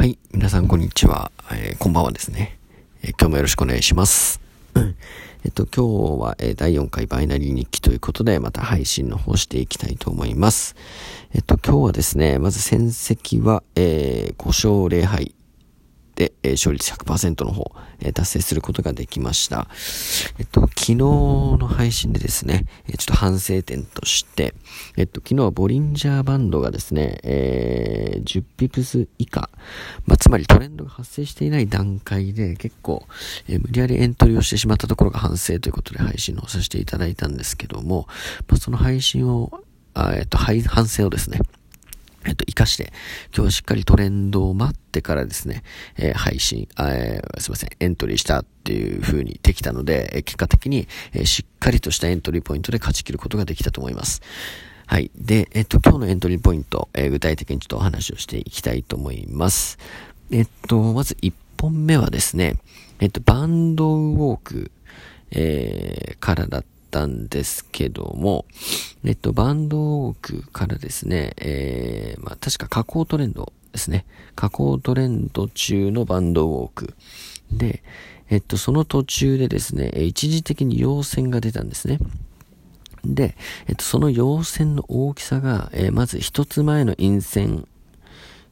はい。皆さん、こんにちは。えー、こんばんはですね。えー、今日もよろしくお願いします。えっと、今日は、えー、第4回バイナリー日記ということで、また配信の方していきたいと思います。えっと、今日はですね、まず戦績は、えー、5勝0敗で、えー、勝率100%の方、えー、達成することができました。えっと、昨日の配信でですね、え、ちょっと反省点として、えっと、昨日はボリンジャーバンドがですね、えー、10ピプス以下、まあ、つまりトレンドが発生していない段階で結構、え、無理やりエントリーをしてしまったところが反省ということで配信をさせていただいたんですけども、まあ、その配信を、あえっと、反省をですね、えっと、活かして、今日しっかりトレンドを待ってからですね、えー、配信、えー、すいません、エントリーしたっていう風にできたので、えー、結果的に、えしっかりとしたエントリーポイントで勝ち切ることができたと思います。はい。で、えっと、今日のエントリーポイント、え具体的にちょっとお話をしていきたいと思います。えっと、まず1本目はですね、えっと、バンドウォーク、えからだったんですけども、えっと、バンドウォークからですね、えー、まあ、確か加工トレンドですね。加工トレンド中のバンドウォーク。で、えっと、その途中でですね、一時的に陽線が出たんですね。で、えっと、その陽線の大きさが、えー、まず一つ前の陰線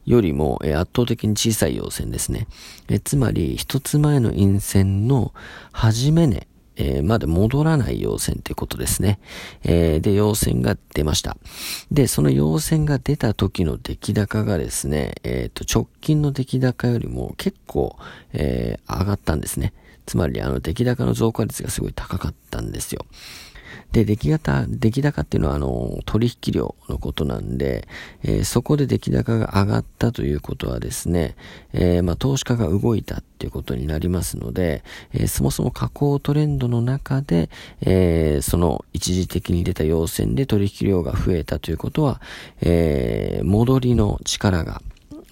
よりも、えー、圧倒的に小さい陽線ですね。えー、つまり、一つ前の陰線の初め値えー、まだ戻らない陽線ってことですね。えー、で、陽線が出ました。で、その陽線が出た時の出来高がですね、えっ、ー、と、直近の出来高よりも結構、えー、上がったんですね。つまり、あの、出来高の増加率がすごい高かったんですよ。で、出来高、出来高っていうのは、あの、取引量のことなんで、えー、そこで出来高が上がったということはですね、えー、まあ、投資家が動いたっていうことになりますので、えー、そもそも下降トレンドの中で、えその一時的に出た要線で取引量が増えたということは、え戻りの力が、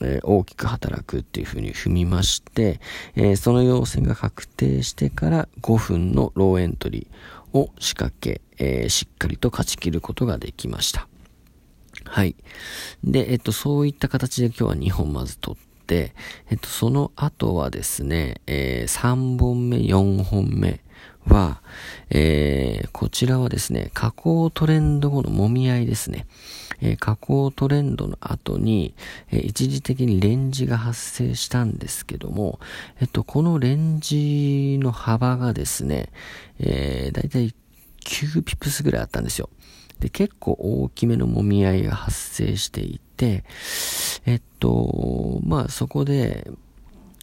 え大きく働くっていうふうに踏みまして、えその要線が確定してから5分のローエントリーを仕掛け、えー、しっかりと勝ち切ることができました。はい。で、えっと、そういった形で今日は2本まず取って、えっと、その後はですね、え、3本目、4本目は、えー、こちらはですね、加工トレンド後の揉み合いですね。えー、加工トレンドの後に、えー、一時的にレンジが発生したんですけども、えっと、このレンジの幅がですね、えー、だいたい9ピプスぐらいあったんですよ。で、結構大きめの揉み合いが発生していて、えっと、まあそこで、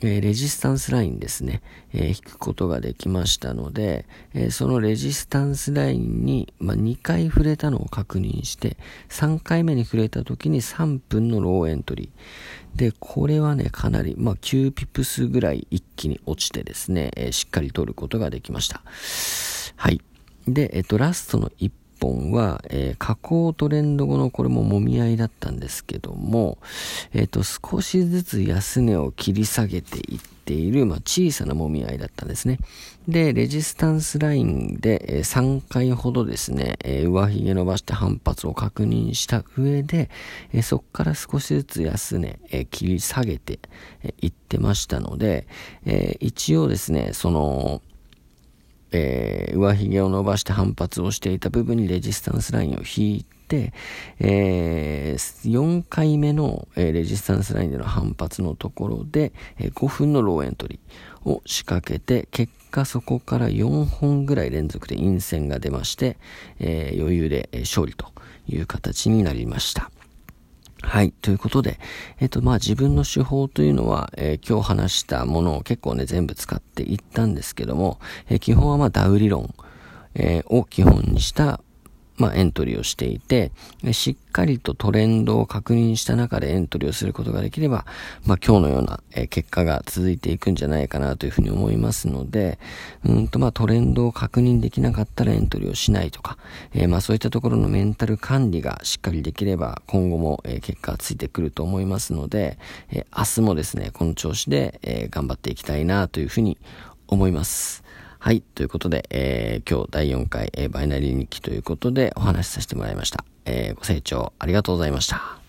えー、レジスタンスラインですね、えー、引くことができましたので、えー、そのレジスタンスラインに、まあ、2回触れたのを確認して、3回目に触れた時に3分のローエントリー。で、これはね、かなり、まあ、9ピプスぐらい一気に落ちてですね、えしっかり取ることができました。はい。で、えっと、ラストの1本は、えー、加工トレンド後のこれも揉み合いだったんですけども、えっと、少しずつ安値を切り下げていっている、まあ、小さな揉み合いだったんですね。で、レジスタンスラインで、えー、3回ほどですね、えー、上髭伸ばして反発を確認した上で、えー、そこから少しずつ安値、えー、切り下げてい、えー、ってましたので、えー、一応ですね、その、えー、上髭を伸ばして反発をしていた部分にレジスタンスラインを引いて、えー、4回目の、えー、レジスタンスラインでの反発のところで、え、5分のローエントリーを仕掛けて、結果そこから4本ぐらい連続で陰線が出まして、えー、余裕で勝利という形になりました。はい。ということで、えっ、と、まあ自分の手法というのは、えー、今日話したものを結構ね、全部使っていったんですけども、えー、基本はまあダウ理論、えー、を基本にしたまあ、エントリーをしていて、しっかりとトレンドを確認した中でエントリーをすることができれば、まあ、今日のような、結果が続いていくんじゃないかなというふうに思いますので、うんとまあ、トレンドを確認できなかったらエントリーをしないとか、えー、まあ、そういったところのメンタル管理がしっかりできれば、今後も、結果がついてくると思いますので、明日もですね、この調子で、頑張っていきたいなというふうに思います。はい。ということで、えー、今日第4回、えー、バイナリー日記ということでお話しさせてもらいました。えー、ご清聴ありがとうございました。